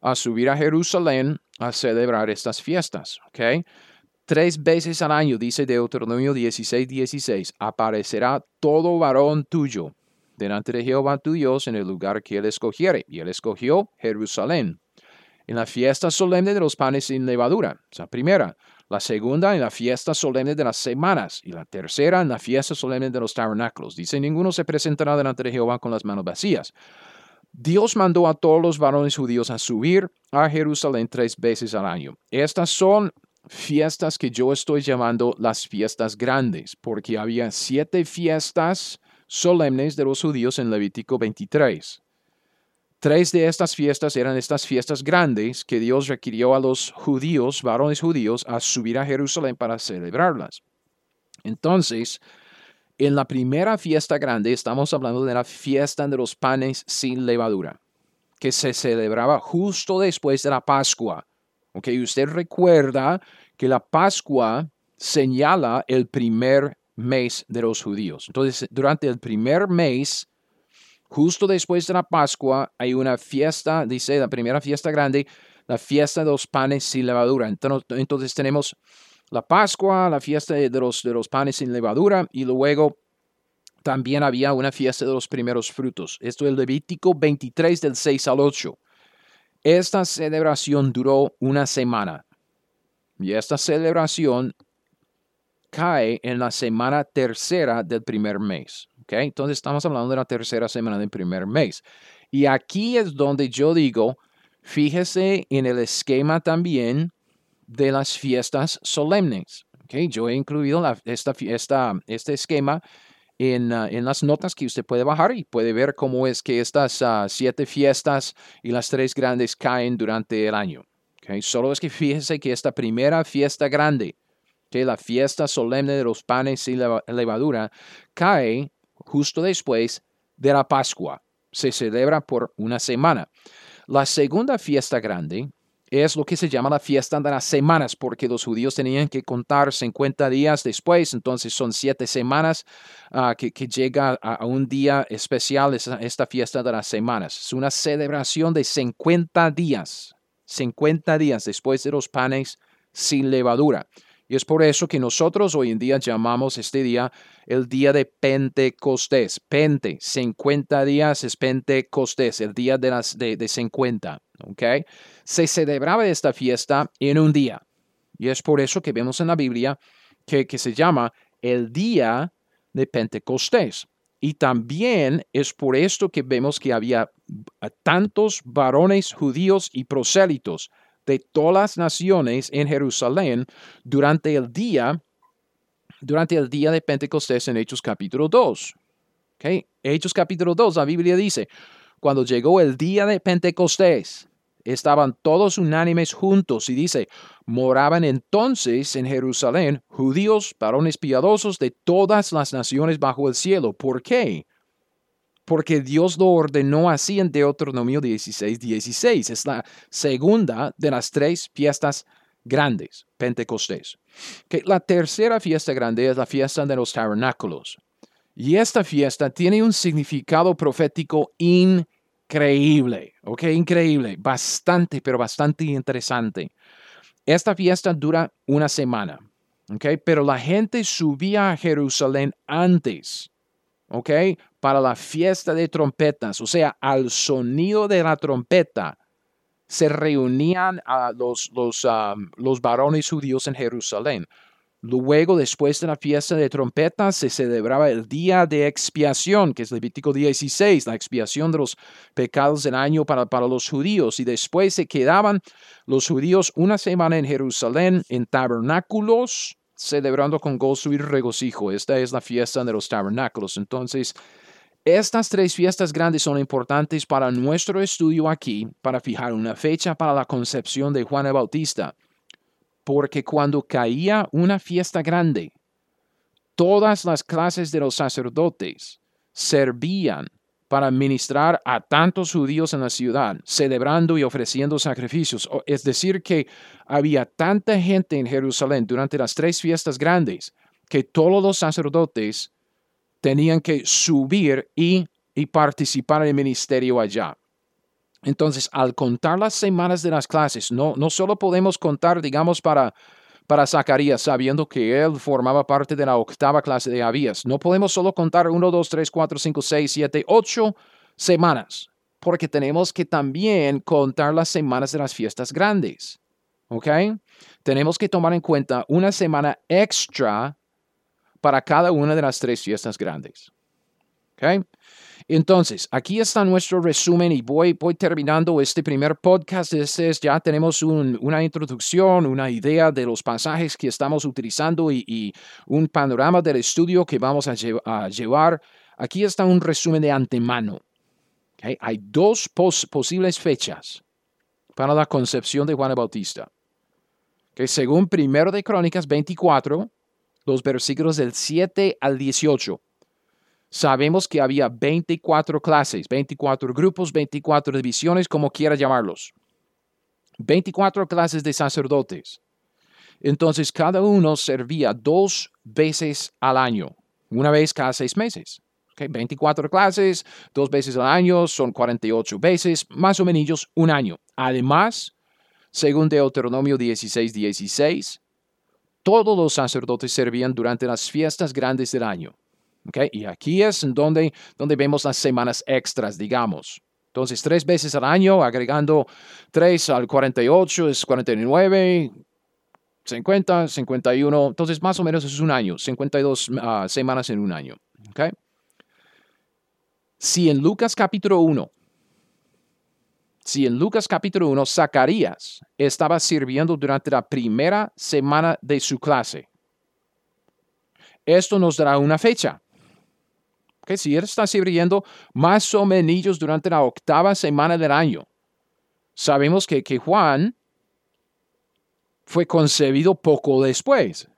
a subir a Jerusalén a celebrar estas fiestas. Okay. Tres veces al año, dice Deuteronomio 16, 16, aparecerá todo varón tuyo delante de Jehová tu Dios en el lugar que él escogiere. Y él escogió Jerusalén. En la fiesta solemne de los panes sin levadura, la primera. La segunda en la fiesta solemne de las semanas. Y la tercera en la fiesta solemne de los tabernáculos. Dice, ninguno se presentará delante de Jehová con las manos vacías. Dios mandó a todos los varones judíos a subir a Jerusalén tres veces al año. Estas son fiestas que yo estoy llamando las fiestas grandes, porque había siete fiestas solemnes de los judíos en Levítico 23. Tres de estas fiestas eran estas fiestas grandes que Dios requirió a los judíos, varones judíos, a subir a Jerusalén para celebrarlas. Entonces, en la primera fiesta grande estamos hablando de la fiesta de los panes sin levadura, que se celebraba justo después de la Pascua Ok, usted recuerda que la Pascua señala el primer mes de los judíos. Entonces, durante el primer mes, justo después de la Pascua, hay una fiesta, dice la primera fiesta grande, la fiesta de los panes sin levadura. Entonces, tenemos la Pascua, la fiesta de los, de los panes sin levadura y luego también había una fiesta de los primeros frutos. Esto es Levítico 23 del 6 al 8. Esta celebración duró una semana y esta celebración cae en la semana tercera del primer mes. ¿okay? Entonces estamos hablando de la tercera semana del primer mes. Y aquí es donde yo digo, fíjese en el esquema también de las fiestas solemnes. ¿okay? Yo he incluido esta, esta, este esquema Ah, en, las notas que usted puede bajar y puede ver cómo es que estas ah, siete fiestas y las tres grandes caen durante el año. Okay? Solo es que fíjese que esta primera fiesta grande que la fiesta solemne de los panes sin levadura cae justo después de la Pascua. Se celebra por una semana. La segunda fiesta grande es lo que se llama la fiesta de las semanas, porque los judíos tenían que contar 50 días después, entonces son siete semanas ah, que, llega a, un día especial, esta, esta fiesta de las semanas. Es una celebración de 50 días, 50 días después de los panes sin levadura. Y es por eso que nosotros hoy en día llamamos este día el día de Pentecostés. Pente, 50 días es Pentecostés, el día de, las, de, de 50. ¿okay? Se celebraba esta fiesta en un día. Y es por eso que vemos en la Biblia que, que se llama el día de Pentecostés. Y también es por esto que vemos que había tantos varones judíos y prosélitos de todas las naciones en Jerusalén durante el día, durante el día de Pentecostés en Hechos capítulo 2. Okay. Hechos capítulo 2, la Biblia dice, cuando llegó el día de Pentecostés, estaban todos unánimes juntos y dice, moraban entonces en Jerusalén judíos, varones piadosos de todas las naciones bajo el cielo. ¿Por qué? Porque Dios lo ordenó así en Deuteronomio 16, 16. Es la segunda de las tres fiestas grandes, Pentecostés. Que la tercera fiesta grande es la fiesta de los tabernáculos. Y esta fiesta tiene un significado profético increíble, ¿ok? Increíble, bastante, pero bastante interesante. Esta fiesta dura una semana, ¿ok? Pero la gente subía a Jerusalén antes ¿ok? Para la fiesta de trompetas, o sea, al sonido de la trompeta, se reunían los, los, los varones judíos en Jerusalén. Luego, después de la fiesta de trompetas, se celebraba el día de expiación, que es Levítico 16, la expiación de los pecados del año para, para los judíos. Y después se quedaban los judíos una semana en Jerusalén en tabernáculos celebrando con gozo y regocijo. Esta es la fiesta de los tabernáculos. Entonces, estas tres fiestas grandes son importantes para nuestro estudio aquí, para fijar una fecha para la concepción de Juan el Bautista. Porque cuando caía una fiesta grande, todas las clases de los sacerdotes servían para ministrar a tantos judíos en la ciudad, celebrando y ofreciendo sacrificios. Es decir, que había tanta gente en Jerusalén durante las tres fiestas grandes que todos los sacerdotes tenían que subir y, y participar en el ministerio allá. Entonces, al contar las semanas de las clases, no, no solo podemos contar, digamos, para para Zacarías, sabiendo que él formaba parte de la octava clase de Abías. No podemos solo contar 1, 2, 3, 4, 5, 6, 7, 8 semanas, porque tenemos que también contar las semanas de las fiestas grandes. ¿Ok? Tenemos que tomar en cuenta una semana extra para cada una de las tres fiestas grandes. ¿Ok? Entonces, aquí está nuestro resumen y voy, voy terminando este primer podcast. Este es, ya tenemos una introducción, una idea de los pasajes que estamos utilizando y, un panorama del estudio que vamos a, llevar. Aquí está un resumen de antemano. Hay dos posibles fechas para la concepción de Juan el Bautista. Que según primero de Crónicas 24, los versículos del 7 al 18 sabemos que había 24 clases, 24 grupos, 24 divisiones, como quiera llamarlos. 24 clases de sacerdotes. Entonces cada uno servía dos veces al año, una vez cada seis meses. 24 clases, dos veces al año, son 48 veces, más o menos un año. Además, según Deuteronomio 16, 16, todos los sacerdotes servían durante las fiestas grandes del año. Y aquí es donde, donde vemos las semanas extras, digamos. Entonces, tres veces al año, agregando 3 al 48 es 49, 50, 51. Entonces, más o menos es un año, 52 ah, semanas en un año. ¿okay? Si en Lucas capítulo 1, si en Lucas capítulo 1, Zacarías estaba sirviendo durante la primera semana de su clase, esto nos dará una fecha que si él está sirviendo más o menos durante la octava semana del año, sabemos que, que Juan fue concebido poco después.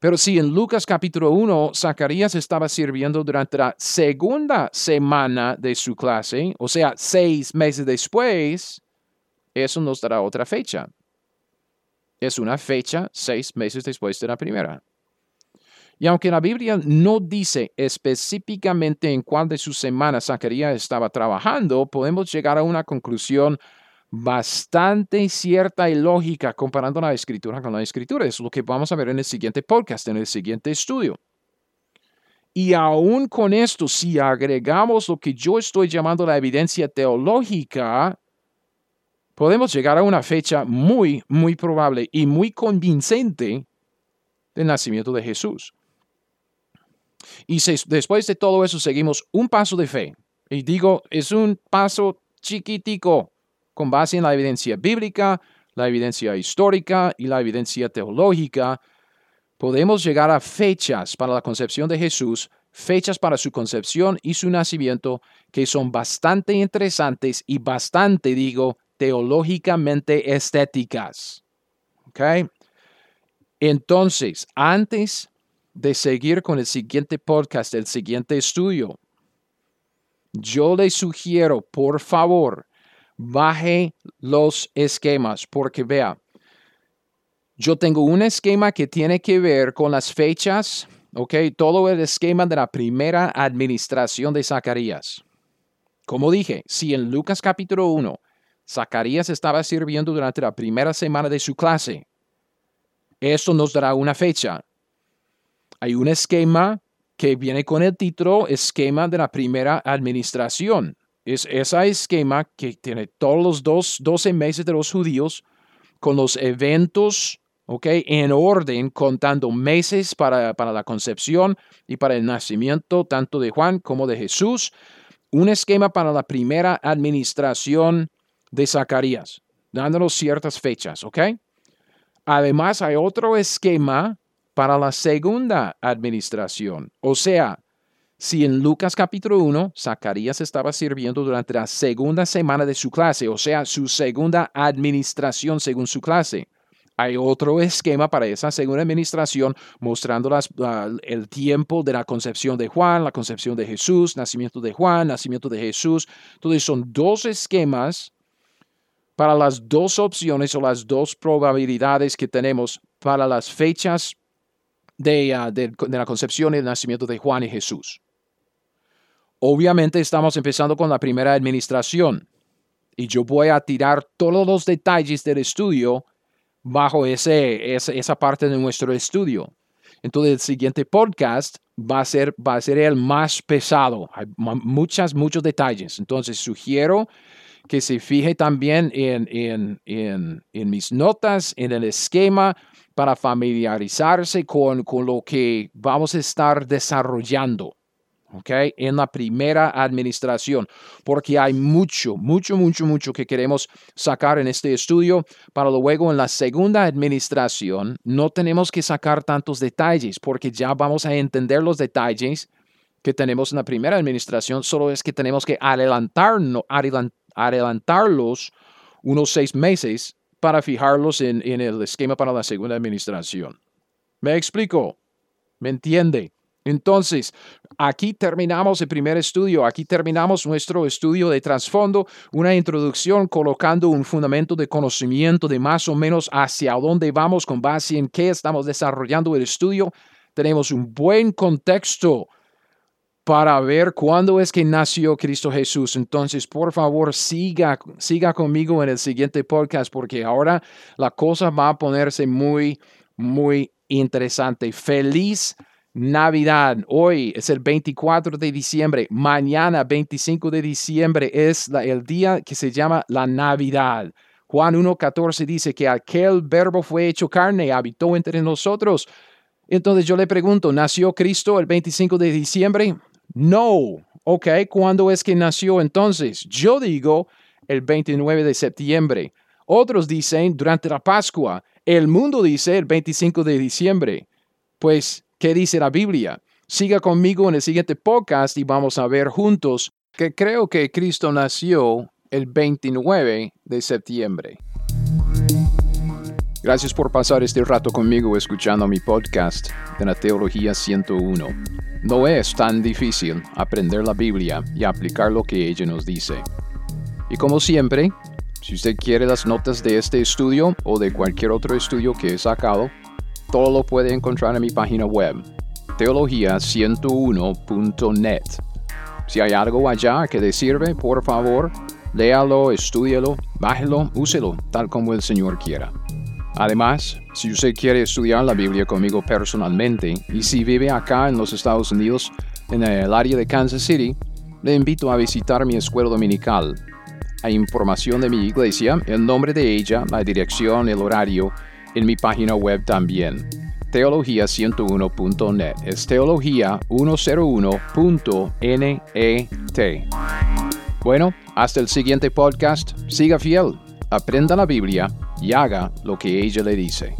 Pero si en Lucas capítulo 1 Zacarías estaba sirviendo durante la segunda semana de su clase, o sea, seis meses después, eso nos dará otra fecha. Es una fecha seis meses después de la primera. Y aunque la Biblia no dice específicamente en cuál de sus semanas Zacarías estaba trabajando, podemos llegar a una conclusión bastante cierta y lógica comparando la escritura con la escritura. Es lo que vamos a ver en el siguiente podcast, en el siguiente estudio. Y aún con esto, si agregamos lo que yo estoy llamando la evidencia teológica, podemos llegar a una fecha muy, muy probable y muy convincente del nacimiento de Jesús. Y después de todo eso seguimos un paso de fe. Y digo, es un paso chiquitico con base en la evidencia bíblica, la evidencia histórica y la evidencia teológica. Podemos llegar a fechas para la concepción de Jesús, fechas para su concepción y su nacimiento que son bastante interesantes y bastante, digo, teológicamente estéticas. ¿Ok? Entonces, antes de seguir con el siguiente podcast, el siguiente estudio, yo le sugiero, por favor, baje los esquemas, porque vea, yo tengo un esquema que tiene que ver con las fechas, ok, todo el esquema de la primera administración de Zacarías. Como dije, si en Lucas capítulo 1, Zacarías estaba sirviendo durante la primera semana de su clase, eso nos dará una fecha hay un esquema que viene con el título esquema de la primera administración. Es ese esquema que tiene todos los dos, 12 meses de los judíos con los eventos okay, en orden, contando meses para, para la concepción y para el nacimiento tanto de Juan como de Jesús. Un esquema para la primera administración de Zacarías, dándonos ciertas fechas, ¿ok? Además, hay otro esquema para la segunda administración. O sea, si en Lucas capítulo 1, Zacarías estaba sirviendo durante la segunda semana de su clase, o sea, su segunda administración según su clase, hay otro esquema para esa segunda administración mostrando el tiempo de la concepción de Juan, la concepción de Jesús, nacimiento de Juan, nacimiento de Jesús. Entonces son dos esquemas para las dos opciones o las dos probabilidades que tenemos para las fechas Ah, de, la concepción y el nacimiento de Juan y Jesús. Obviamente estamos empezando con la primera administración y yo voy a tirar todos los detalles del estudio bajo ese, esa parte de nuestro estudio. Entonces el siguiente podcast va a ser, va a ser el más pesado. Hay muchas, muchos detalles. Entonces sugiero que se fije también en, en, en, en mis notas, en el esquema para familiarizarse con, con lo que vamos a estar desarrollando. Okay, en la primera administración, porque hay mucho, mucho, mucho, mucho que queremos sacar en este estudio para luego en la segunda administración no tenemos que sacar tantos detalles, porque ya vamos a entender los detalles que tenemos en la primera administración, solo es que tenemos que adelantarnos, adelantarlos unos seis meses para fijarlos en, el esquema para la segunda administración. ¿Me explico? ¿Me entiende? Entonces, aquí terminamos el primer estudio, aquí terminamos nuestro estudio de trasfondo, una introducción colocando un fundamento de conocimiento de más o menos hacia dónde vamos con base en qué estamos desarrollando el estudio. Tenemos un buen contexto para ver cuándo es que nació Cristo Jesús. Entonces, por favor, siga, siga conmigo en el siguiente podcast porque ahora la cosa va a ponerse muy, muy interesante. Feliz Navidad. Hoy es el 24 de diciembre. Mañana, 25 de diciembre, es el día que se llama la Navidad. Juan 1.14 dice que aquel verbo fue hecho carne y habitó entre nosotros. Entonces yo le pregunto, ¿nació Cristo el 25 de diciembre? No. Ok, ¿cuándo es que nació entonces? Yo digo el 29 de septiembre. Otros dicen durante la Pascua. El mundo dice el 25 de diciembre. Pues, ¿qué dice la Biblia? Siga conmigo en el siguiente podcast y vamos a ver juntos que creo que Cristo nació el 29 de septiembre. Gracias por pasar este rato conmigo escuchando mi podcast de la Teología 101. No es tan difícil aprender la Biblia y aplicar lo que ella nos dice. Y como siempre, si usted quiere las notas de este estudio o de cualquier otro estudio que he sacado, todo lo puede encontrar en mi página web, teología101.net. Si hay algo allá que le sirve, por favor, léalo, estúdialo, bájelo, úselo, tal como el Señor quiera. Además, si usted quiere estudiar la Biblia conmigo personalmente y si vive acá en los Estados Unidos, en el área de Kansas City, le invito a visitar mi escuela dominical. Hay información de mi iglesia, el nombre de ella, la dirección, el horario, en mi página web también. Teología101.net. Es teología101.net. Bueno, hasta el siguiente podcast. Siga fiel, aprenda la Biblia y haga lo que ella le dice.